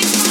Everybody's